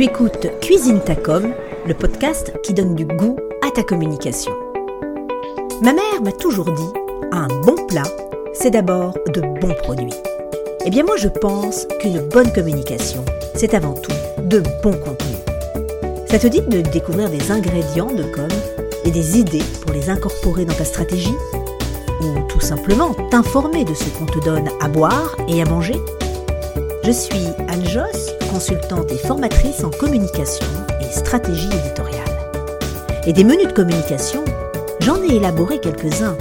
Tu écoutes Cuisine ta com, le podcast qui donne du goût à ta communication. Ma mère m'a toujours dit, un bon plat, c'est d'abord de bons produits. Eh bien moi je pense qu'une bonne communication, c'est avant tout de bons contenus. Ça te dit de découvrir des ingrédients de com et des idées pour les incorporer dans ta stratégie? Ou tout simplement t'informer de ce qu'on te donne à boire et à manger? Je suis Anne Joss, consultante et formatrice en communication et stratégie éditoriale. Et des menus de communication, j'en ai élaboré quelques-uns.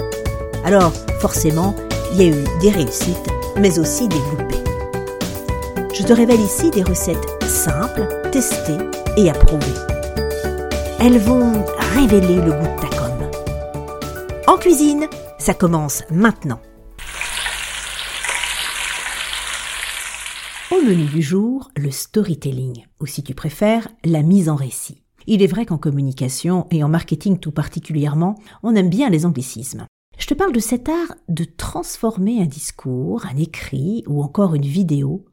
Alors, forcément, il y a eu des réussites, mais aussi des loupés. Je te révèle ici des recettes simples, testées et approuvées. Elles vont révéler le goût de ta com. En cuisine, ça commence maintenant. Au menu du jour, le storytelling, ou si tu préfères, la mise en récit. Il est vrai qu'en communication, et en marketing tout particulièrement, on aime bien les anglicismes. Je te parle de cet art de transformer un discours, un écrit ou encore une vidéo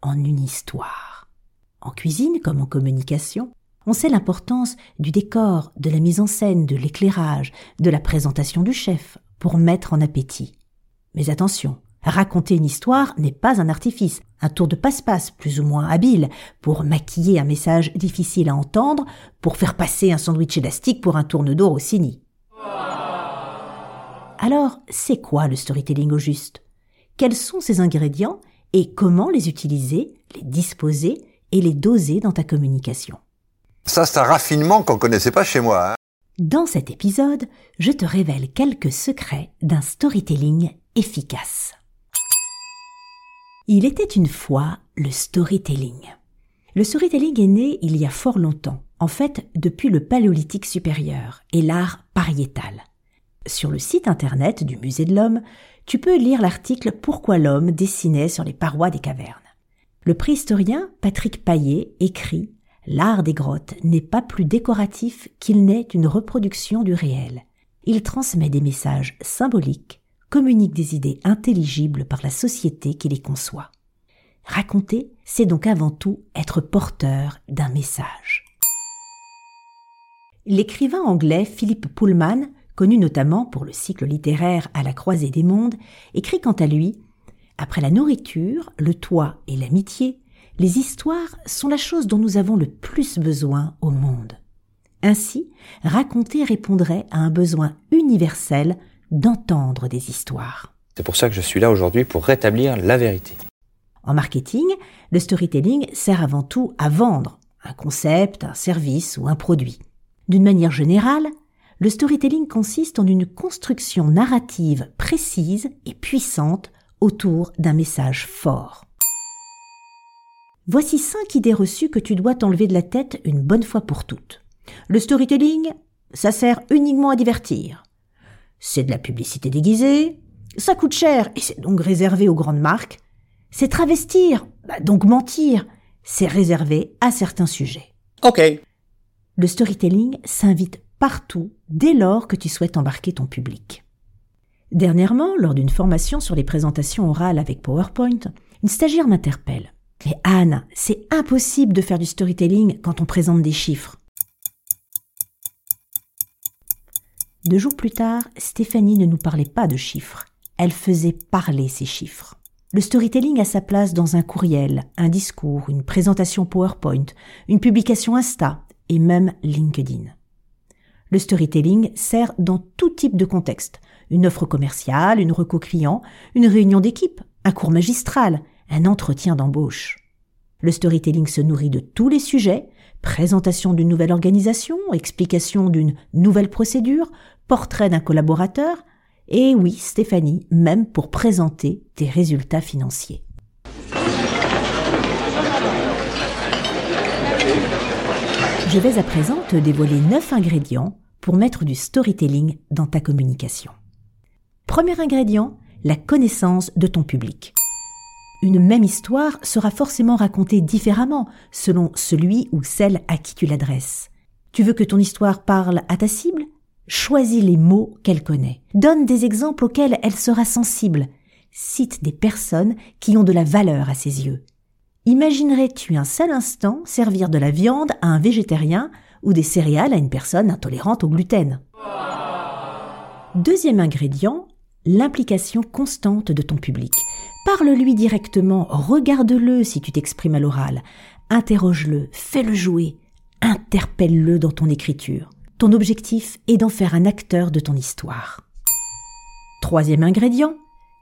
en une histoire. En cuisine comme en communication, on sait l'importance du décor, de la mise en scène, de l'éclairage, de la présentation du chef pour mettre en appétit. Mais attention, Raconter une histoire n'est pas un artifice, un tour de passe-passe plus ou moins habile pour maquiller un message difficile à entendre, pour faire passer un sandwich élastique pour un tourne d'or au cini. Alors, c'est quoi le storytelling au juste? Quels sont ses ingrédients et comment les utiliser, les disposer et les doser dans ta communication? Ça, c'est un raffinement qu'on connaissait pas chez moi. Hein. Dans cet épisode, je te révèle quelques secrets d'un storytelling efficace. Il était une fois le storytelling. Le storytelling est né il y a fort longtemps, en fait depuis le paléolithique supérieur et l'art pariétal. Sur le site internet du Musée de l'Homme, tu peux lire l'article Pourquoi l'homme dessinait sur les parois des cavernes. Le préhistorien Patrick Paillet écrit L'art des grottes n'est pas plus décoratif qu'il n'est une reproduction du réel. Il transmet des messages symboliques, communique des idées intelligibles par la société qui les conçoit. Raconter, c'est donc avant tout être porteur d'un message. L'écrivain anglais Philip Pullman, connu notamment pour le cycle littéraire À la croisée des mondes, écrit quant à lui Après la nourriture, le toit et l'amitié, les histoires sont la chose dont nous avons le plus besoin au monde. Ainsi, raconter répondrait à un besoin universel d'entendre des histoires. C'est pour ça que je suis là aujourd'hui pour rétablir la vérité. En marketing, le storytelling sert avant tout à vendre un concept, un service ou un produit. D'une manière générale, le storytelling consiste en une construction narrative précise et puissante autour d'un message fort. Voici cinq idées reçues que tu dois t'enlever de la tête une bonne fois pour toutes. Le storytelling, ça sert uniquement à divertir c'est de la publicité déguisée, ça coûte cher et c'est donc réservé aux grandes marques, c'est travestir, bah donc mentir, c'est réservé à certains sujets. Ok. Le storytelling s'invite partout dès lors que tu souhaites embarquer ton public. Dernièrement, lors d'une formation sur les présentations orales avec PowerPoint, une stagiaire m'interpelle. Mais Anne, c'est impossible de faire du storytelling quand on présente des chiffres. Deux jours plus tard, Stéphanie ne nous parlait pas de chiffres. Elle faisait parler ces chiffres. Le storytelling a sa place dans un courriel, un discours, une présentation PowerPoint, une publication Insta et même LinkedIn. Le storytelling sert dans tout type de contexte. Une offre commerciale, une reco client, une réunion d'équipe, un cours magistral, un entretien d'embauche. Le storytelling se nourrit de tous les sujets, présentation d'une nouvelle organisation, explication d'une nouvelle procédure, portrait d'un collaborateur, et oui, Stéphanie, même pour présenter tes résultats financiers. Je vais à présent te dévoiler 9 ingrédients pour mettre du storytelling dans ta communication. Premier ingrédient, la connaissance de ton public. Une même histoire sera forcément racontée différemment selon celui ou celle à qui tu l'adresses. Tu veux que ton histoire parle à ta cible? Choisis les mots qu'elle connaît. Donne des exemples auxquels elle sera sensible. Cite des personnes qui ont de la valeur à ses yeux. Imaginerais-tu un seul instant servir de la viande à un végétarien ou des céréales à une personne intolérante au gluten? Deuxième ingrédient, l'implication constante de ton public. Parle-lui directement, regarde-le si tu t'exprimes à l'oral, interroge-le, fais-le jouer, interpelle-le dans ton écriture. Ton objectif est d'en faire un acteur de ton histoire. Troisième ingrédient,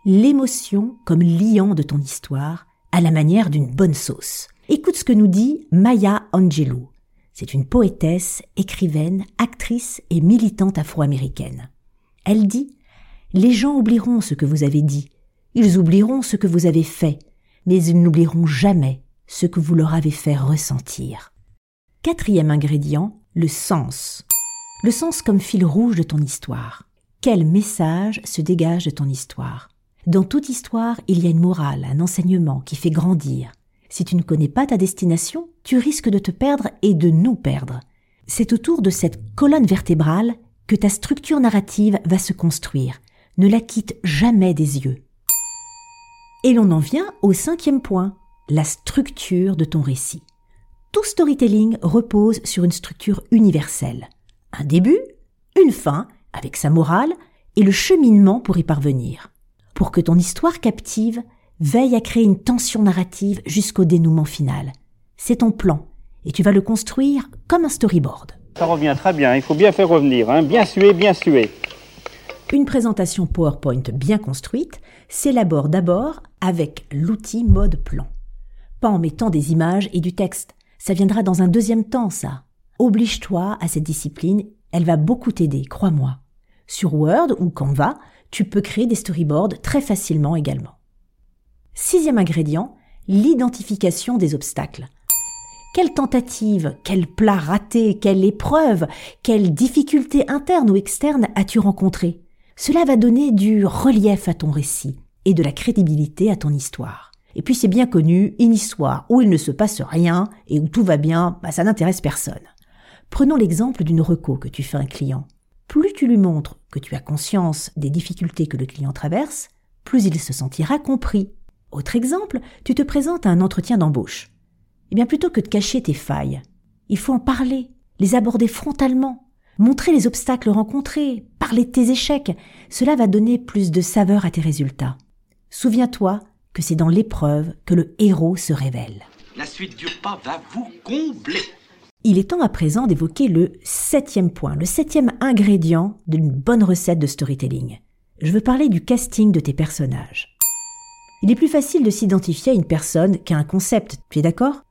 l'émotion comme liant de ton histoire à la manière d'une bonne sauce. Écoute ce que nous dit Maya Angelou. C'est une poétesse, écrivaine, actrice et militante afro-américaine. Elle dit Les gens oublieront ce que vous avez dit, ils oublieront ce que vous avez fait, mais ils n'oublieront jamais ce que vous leur avez fait ressentir. Quatrième ingrédient, le sens. Le sens comme fil rouge de ton histoire. Quel message se dégage de ton histoire? Dans toute histoire, il y a une morale, un enseignement qui fait grandir. Si tu ne connais pas ta destination, tu risques de te perdre et de nous perdre. C'est autour de cette colonne vertébrale que ta structure narrative va se construire. Ne la quitte jamais des yeux. Et l'on en vient au cinquième point, la structure de ton récit. Tout storytelling repose sur une structure universelle. Un début, une fin, avec sa morale, et le cheminement pour y parvenir. Pour que ton histoire captive, veille à créer une tension narrative jusqu'au dénouement final. C'est ton plan, et tu vas le construire comme un storyboard. Ça revient très bien, il faut bien faire revenir, hein. bien suer, bien suer. Une présentation PowerPoint bien construite s'élabore d'abord avec l'outil mode plan. Pas en mettant des images et du texte. Ça viendra dans un deuxième temps, ça. Oblige-toi à cette discipline, elle va beaucoup t'aider, crois-moi. Sur Word ou Canva, tu peux créer des storyboards très facilement également. Sixième ingrédient, l'identification des obstacles. Quelle tentative, quel plat raté, quelle épreuve, quelle difficulté interne ou externe as-tu rencontré? Cela va donner du relief à ton récit et de la crédibilité à ton histoire. Et puis c'est bien connu, une histoire où il ne se passe rien et où tout va bien, bah, ça n'intéresse personne. Prenons l'exemple d'une reco que tu fais à un client. Plus tu lui montres que tu as conscience des difficultés que le client traverse, plus il se sentira compris. Autre exemple, tu te présentes à un entretien d'embauche. Eh bien, plutôt que de cacher tes failles, il faut en parler, les aborder frontalement, montrer les obstacles rencontrés, parler de tes échecs. Cela va donner plus de saveur à tes résultats. Souviens-toi que c'est dans l'épreuve que le héros se révèle. La suite du repas va vous combler. Il est temps à présent d'évoquer le septième point, le septième ingrédient d'une bonne recette de storytelling. Je veux parler du casting de tes personnages. Il est plus facile de s'identifier à une personne qu'à un concept, tu es d'accord?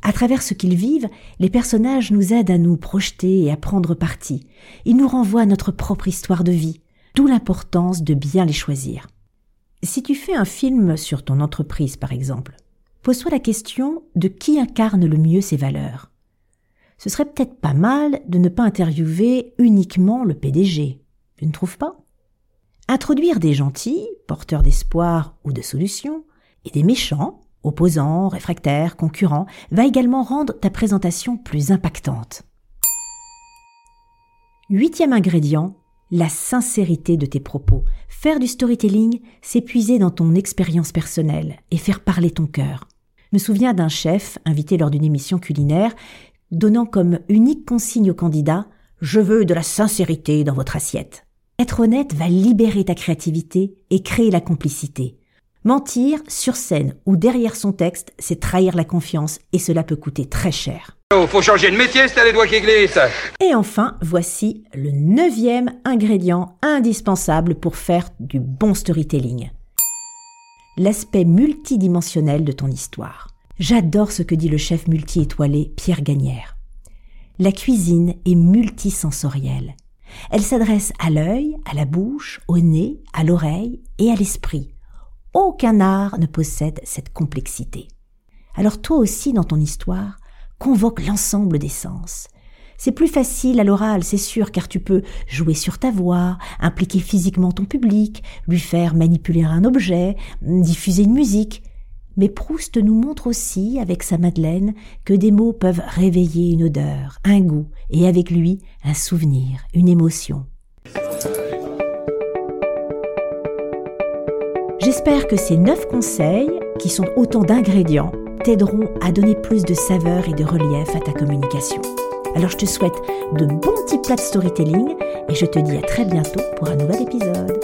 À travers ce qu'ils vivent, les personnages nous aident à nous projeter et à prendre parti. Ils nous renvoient à notre propre histoire de vie, d'où l'importance de bien les choisir. Si tu fais un film sur ton entreprise, par exemple, pose-toi la question de qui incarne le mieux ses valeurs. Ce serait peut-être pas mal de ne pas interviewer uniquement le PDG. Tu ne trouves pas? Introduire des gentils, porteurs d'espoir ou de solutions, et des méchants, opposants, réfractaires, concurrents, va également rendre ta présentation plus impactante. Huitième ingrédient, la sincérité de tes propos. Faire du storytelling, c'est puiser dans ton expérience personnelle et faire parler ton cœur. Me souviens d'un chef invité lors d'une émission culinaire donnant comme unique consigne au candidat Je veux de la sincérité dans votre assiette. Être honnête va libérer ta créativité et créer la complicité. Mentir sur scène ou derrière son texte, c'est trahir la confiance et cela peut coûter très cher. Oh, faut changer de métier, c'est les doigts qui glissent. Et enfin, voici le neuvième ingrédient indispensable pour faire du bon storytelling. L'aspect multidimensionnel de ton histoire. J'adore ce que dit le chef multi-étoilé Pierre Gagnère. La cuisine est multisensorielle. Elle s'adresse à l'œil, à la bouche, au nez, à l'oreille et à l'esprit. Aucun art ne possède cette complexité. Alors toi aussi, dans ton histoire, convoque l'ensemble des sens. C'est plus facile à l'oral, c'est sûr, car tu peux jouer sur ta voix, impliquer physiquement ton public, lui faire manipuler un objet, diffuser une musique. Mais Proust nous montre aussi, avec sa Madeleine, que des mots peuvent réveiller une odeur, un goût, et avec lui, un souvenir, une émotion. J'espère que ces neuf conseils, qui sont autant d'ingrédients, t'aideront à donner plus de saveur et de relief à ta communication. Alors je te souhaite de bons petits plats de storytelling et je te dis à très bientôt pour un nouvel épisode.